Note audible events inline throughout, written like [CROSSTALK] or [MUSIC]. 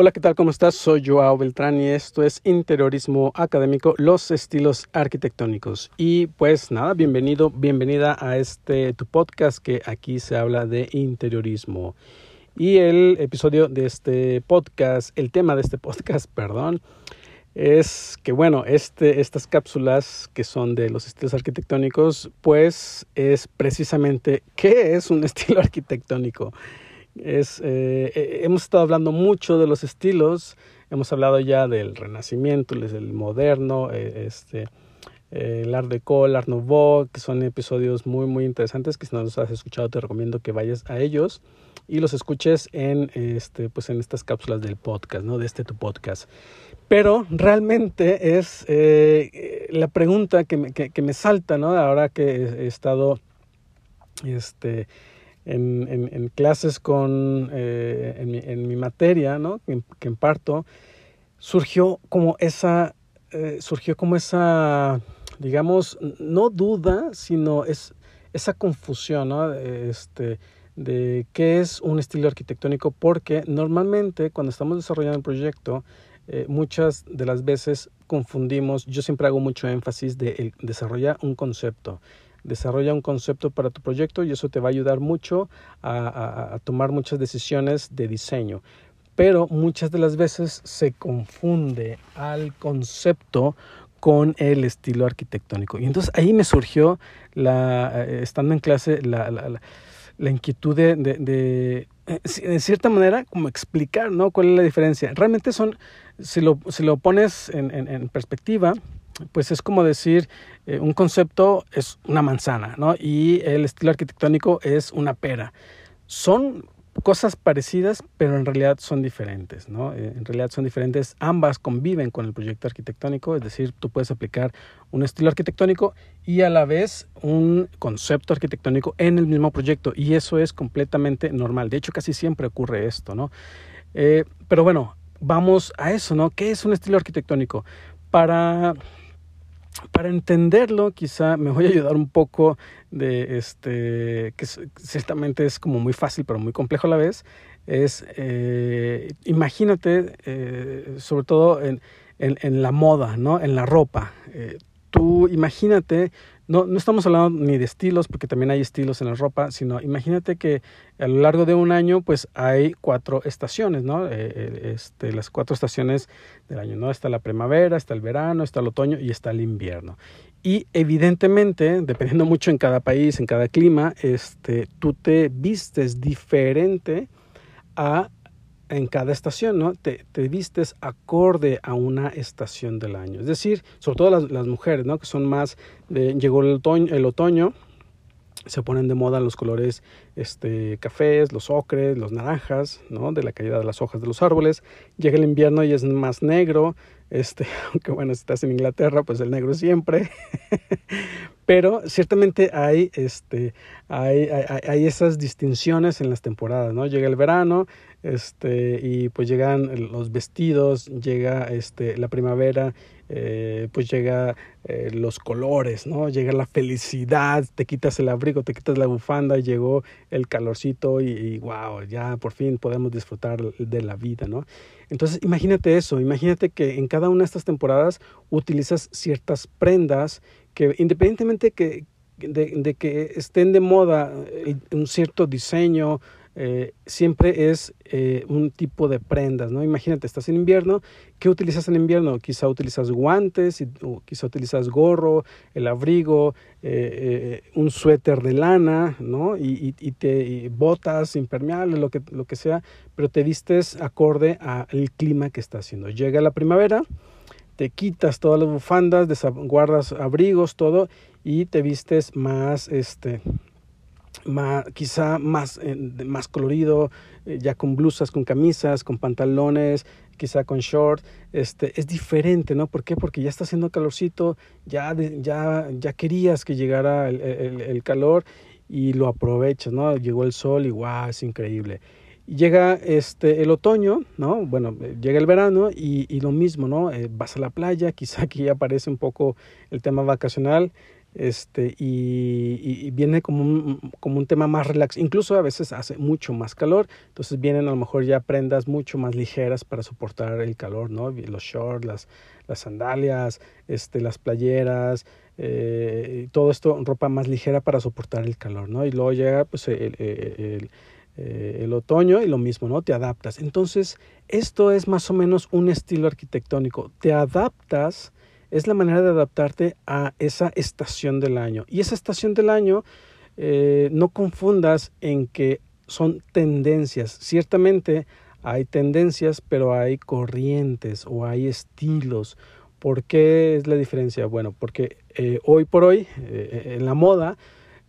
Hola, ¿qué tal? ¿Cómo estás? Soy Joao Beltrán y esto es Interiorismo Académico, los estilos arquitectónicos. Y pues nada, bienvenido, bienvenida a este tu podcast que aquí se habla de interiorismo. Y el episodio de este podcast, el tema de este podcast, [LAUGHS] perdón, es que bueno, este, estas cápsulas que son de los estilos arquitectónicos, pues es precisamente qué es un [LAUGHS] estilo arquitectónico. Eh, eh, hemos estado hablando mucho de los estilos, hemos hablado ya del renacimiento, el moderno, eh, este, el Art Deco, el Art Nouveau, que son episodios muy, muy interesantes que si no los has escuchado te recomiendo que vayas a ellos y los escuches en, este, pues en estas cápsulas del podcast, ¿no? de este tu podcast. Pero realmente es la pregunta que me, que, que me salta, ¿no? Ahora que he estado este, en, clases con, eh, en, mi, materia. Que, imparto, surgió como esa, eh, surgió como esa, digamos, no duda, sino es esa confusión. Este, de qué es un estilo arquitectónico, porque normalmente cuando estamos desarrollando un proyecto, eh, muchas de las veces confundimos, yo siempre hago mucho énfasis de el, desarrollar un concepto desarrolla un concepto para tu proyecto y eso te va a ayudar mucho a, tomar muchas decisiones de diseño. Pero muchas de las veces se confunde al concepto con el estilo arquitectónico. Y entonces ahí me surgió, la, eh, estando en clase, la, la, inquietud de, de, de, eh, cierta manera, como explicar ¿no? cuál es la diferencia. Realmente son, si lo, si lo pones en, en perspectiva, pues es como decir, eh, un concepto es una manzana, ¿no? Y el estilo arquitectónico es una pera. Son cosas parecidas, pero en realidad son diferentes, ¿no? Eh, en realidad son diferentes, ambas conviven con el proyecto arquitectónico, es decir, tú puedes aplicar un estilo arquitectónico y a la vez un concepto arquitectónico en el mismo proyecto, y eso es completamente normal. De hecho, casi siempre ocurre esto, ¿no? Eh, pero bueno, vamos a eso, ¿no? ¿Qué es un estilo arquitectónico? Para para entenderlo, quizá me voy a ayudar un poco de este, que ciertamente es como muy fácil, pero muy complejo a la vez. Es, eh, imagínate, eh, sobre todo en, en, la moda, ¿no? En la ropa. Eh, tú imagínate no, no estamos hablando ni de estilos, porque también hay estilos en la ropa, sino imagínate que a lo largo de un año, pues hay cuatro estaciones, ¿no? Eh, eh, este, las cuatro estaciones del año, ¿no? Está la primavera, está el verano, está el otoño y está el invierno. Y evidentemente, dependiendo [LAUGHS] mucho en cada país, en cada clima, este, tú te vistes diferente a en cada estación, ¿no? Te, te, vistes acorde a una estación del año. Es decir, sobre todo las, las mujeres, ¿no? Que son más de, llegó el otoño, el otoño, se ponen de moda los colores este, cafés, los ocres, los naranjas, ¿no? De la caída de las hojas de los árboles. Llega el invierno y es más negro, este, [LAUGHS] aunque bueno, si estás en Inglaterra, pues el negro siempre. [LAUGHS] Pero ciertamente hay, este, hay, hay, hay, esas distinciones en las temporadas, ¿no? Llega el verano, este, y pues llegan los vestidos, llega este, la primavera, eh, pues llega eh, los colores, ¿no? Llega la felicidad, te quitas el abrigo, te quitas la bufanda, llegó el calorcito y, y wow, ya por fin podemos disfrutar de la vida, ¿no? Entonces, imagínate eso, imagínate que en cada una de estas temporadas utilizas ciertas prendas que independientemente que, de, de que estén de moda eh, un cierto diseño, eh, siempre es eh, un tipo de prendas, ¿no? Imagínate, estás en invierno, ¿qué utilizas en invierno? Quizá utilizas guantes, o quizá utilizas gorro, el abrigo, eh, un suéter de lana, ¿no? Y, te botas impermeables, lo que, lo que sea, pero te vistes acorde al clima que está haciendo. Llega la primavera, te quitas todas las bufandas, guardas abrigos, todo, y te vistes más, este, quizá más, eh, más colorido, eh, ya con blusas, con camisas, con pantalones, quizá con short, este, es diferente, ¿no? ¿Por qué? Porque ya está haciendo calorcito, ya, ya, ya querías que llegara el, el, calor y lo aprovechas, ¿no? Llegó el sol y wow, es increíble. Llega este, el otoño, ¿no? Bueno, llega el verano y, y lo mismo, ¿no? Eh, vas a la playa, [LAUGHS] quizá aquí aparece un poco el tema vacacional, este, y, viene como un, como un tema más relax. Incluso a veces hace mucho más calor, entonces vienen a lo mejor ya prendas mucho más ligeras para soportar el calor, ¿no? Los shorts, las, las sandalias, este, las playeras, eh, todo esto, ropa más ligera para soportar el calor, ¿no? Y luego llega pues el, el, eh, el otoño y lo mismo, ¿no? Te adaptas. Entonces, esto es más o menos un estilo arquitectónico. Te adaptas es la manera de adaptarte a esa estación del año. Y esa estación del año, eh, no confundas en que son tendencias. Ciertamente hay tendencias, pero hay corrientes o hay estilos. ¿Por qué es la diferencia? Bueno, porque eh, hoy por hoy, eh, en la moda,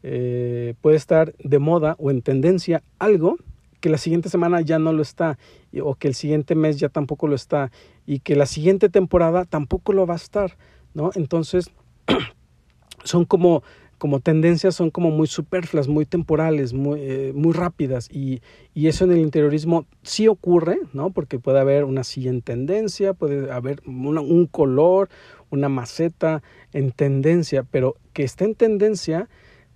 puede estar de moda o en tendencia algo que la siguiente semana ya no lo está o que el siguiente mes ya tampoco lo está y que la siguiente temporada tampoco lo va a estar, ¿no? Entonces, [CLEARS THROAT] son como, como tendencias, son como muy superfluas, muy temporales, muy, eh, muy rápidas y, y, eso en el interiorismo sí ocurre, ¿no? Porque puede haber una en tendencia, puede haber un color, una maceta en tendencia, pero que esté en tendencia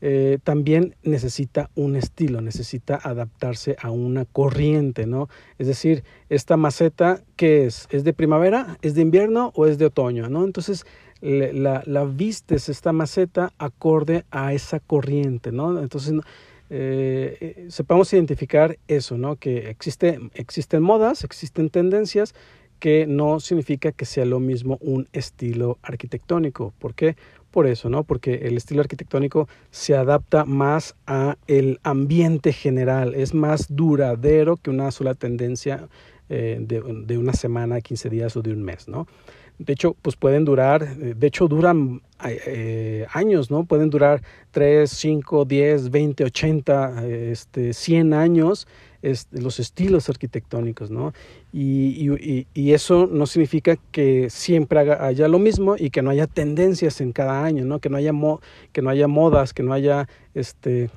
eh, también necesita un estilo, necesita adaptarse a una corriente, ¿no? Es decir, esta maceta, ¿qué es? ¿Es de primavera? ¿Es de invierno o es de otoño? ¿no? Entonces, la, vistes esta maceta acorde a esa corriente, ¿no? Entonces, eh, eh, sepamos identificar eso, ¿no? Que existe, existen modas, existen tendencias, que no significa que sea lo mismo un estilo arquitectónico. ¿Por qué? Por eso, ¿no? Porque el estilo arquitectónico se adapta más a el ambiente general, es más duradero que una sola tendencia eh, de, de, una semana, 15 días o de un mes, ¿no? De hecho, pues pueden durar, eh, de hecho duran eh, años, ¿no? Pueden durar 3, 5, 10, 20, 80, este, 100 años los estilos arquitectónicos, ¿no? Y, y, y, eso no significa que siempre haya lo mismo y que no haya tendencias en cada año, ¿no? Que no haya, que no haya modas, que no haya este,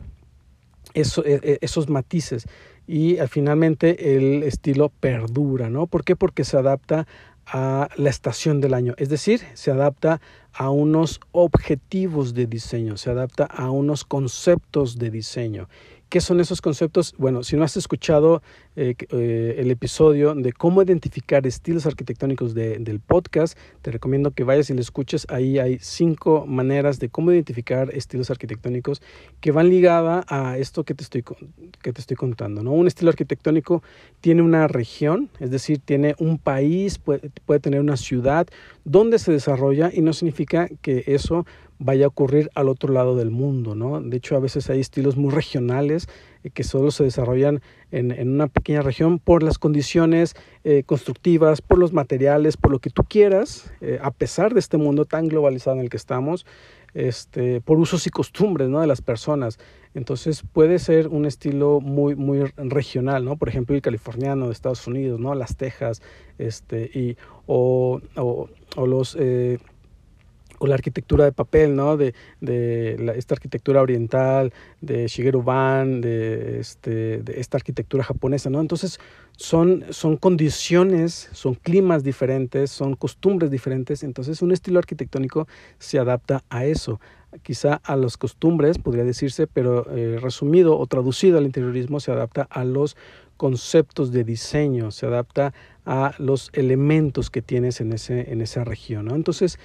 eso, e, e, esos matices. Y eh, finalmente el estilo perdura, ¿no? ¿Por qué? Porque se adapta a la estación del año, es decir, se adapta a unos objetivos de diseño, se adapta a unos conceptos de diseño ¿Qué son esos conceptos? Bueno, si no has escuchado eh, eh, el episodio de cómo identificar estilos arquitectónicos del podcast, te recomiendo que vayas y lo escuches. Ahí hay cinco maneras de cómo identificar estilos arquitectónicos que van ligada a esto que te estoy, que te estoy contando. ¿no? Un estilo arquitectónico tiene una región, es decir, tiene un país, puede, puede tener una ciudad donde se desarrolla y no significa que eso vaya a ocurrir al otro lado del mundo, ¿no? De hecho, a veces hay estilos muy regionales eh, que solo se desarrollan en, en, una pequeña región por las condiciones eh, constructivas, por los materiales, por lo que tú quieras, eh, a pesar de este mundo tan globalizado en el que estamos, este, por usos y costumbres, ¿no? De las personas. Entonces puede ser un estilo muy, muy regional, ¿no? Por ejemplo, el californiano de Estados Unidos, ¿no? Las Tejas, este, y, o, o los o la arquitectura de papel, ¿no? De, de esta arquitectura oriental, de Shigeru Ban, de, este, de esta arquitectura japonesa, ¿no? Entonces son, son condiciones, son climas diferentes, son costumbres diferentes, entonces un estilo arquitectónico se adapta a eso, quizá a las costumbres, podría decirse, pero eh, resumido o traducido al interiorismo se adapta a los conceptos de diseño, se adapta a los elementos que tienes en, ese, en esa región, ¿no? Entonces,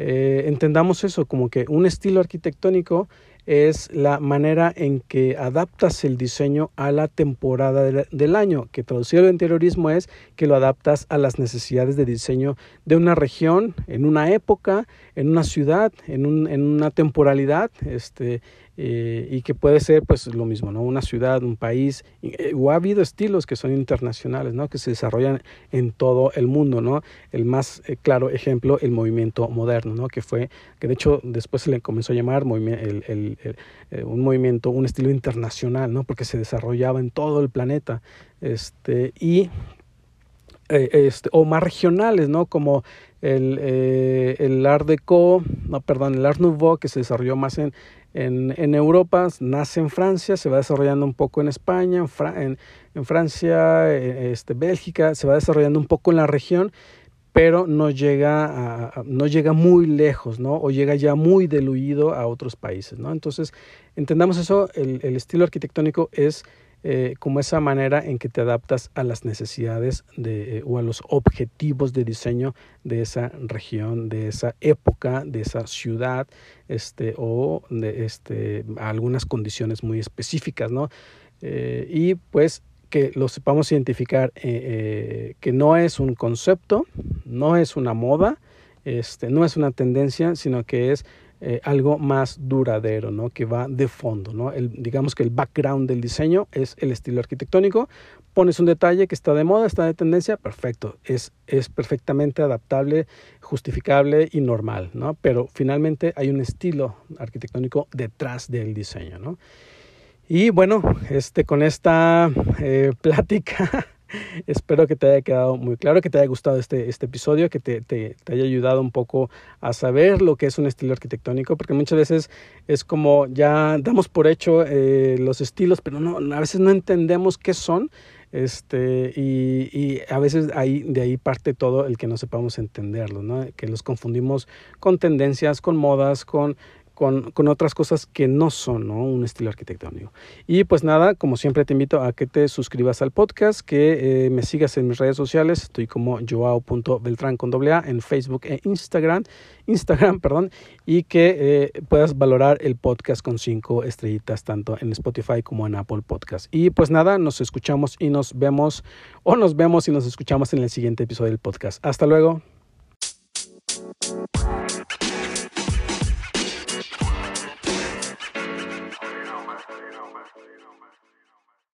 eh, entendamos eso como que un estilo arquitectónico es la manera en que adaptas el diseño a la temporada del año, que traducido al interiorismo es que lo adaptas a las necesidades de diseño de una región, en una época, en una ciudad, en, un, en una temporalidad, este, eh, y que puede ser pues lo mismo, ¿no? Una ciudad, un país, eh, o ha habido estilos que son internacionales, ¿no? Que se desarrollan en todo el mundo, ¿no? El más eh, claro ejemplo, el movimiento moderno, ¿no? Que fue, que de hecho después se le comenzó a llamar un movimiento, un estilo internacional, ¿no? Porque se desarrollaba en todo el planeta, este, y este, o más regionales, ¿no? Como el, el Art no, perdón, el Art Nouveau, que se desarrolló más en, en, Europa, nace en Francia, se va desarrollando un poco en España, en, en, Francia, eh, este, Bélgica, se va desarrollando un poco en la región, pero no llega, a, no llega muy lejos, ¿no? O llega ya muy diluido a otros países, ¿no? Entonces, entendamos eso, el, el estilo arquitectónico es eh, como esa manera en que te adaptas a las necesidades de, o a los objetivos de diseño de esa región, de esa época, de esa ciudad, este, o de este, algunas condiciones muy específicas, ¿no? Eh, y pues que lo sepamos identificar, eh, que no es un concepto, no es una moda, este, no es una tendencia, sino que es eh, algo más duradero, ¿no? que va de fondo. ¿no? Digamos que el background del diseño es el estilo arquitectónico. Pones un detalle que está de moda, está de tendencia, perfecto. Es, es perfectamente adaptable, justificable y normal. ¿no? Pero finalmente hay un estilo arquitectónico detrás del diseño. ¿no? Y bueno, este, con esta eh, [LAUGHS] plática Espero que te haya quedado muy claro, que te haya gustado este, este episodio, que te, te, haya ayudado un poco a saber lo que es un estilo arquitectónico, porque muchas veces es como ya damos por hecho eh, los estilos, pero no, a veces no entendemos qué son. Este, y, y, a veces ahí, de ahí parte todo el que no sepamos entenderlo, ¿no? que los confundimos con tendencias, con modas, con con, otras cosas que no son un estilo arquitectónico. Y pues nada, como siempre te invito a que te suscribas al podcast, que eh, me sigas en mis redes sociales, estoy como joao.beltrán con doble A en Facebook e Instagram, Instagram, [LAUGHS] perdón, y que eh, puedas valorar el podcast con cinco estrellitas tanto en Spotify como en Apple Podcast. Y pues nada, nos escuchamos y nos vemos o nos vemos y nos escuchamos en el siguiente episodio del podcast. Hasta luego.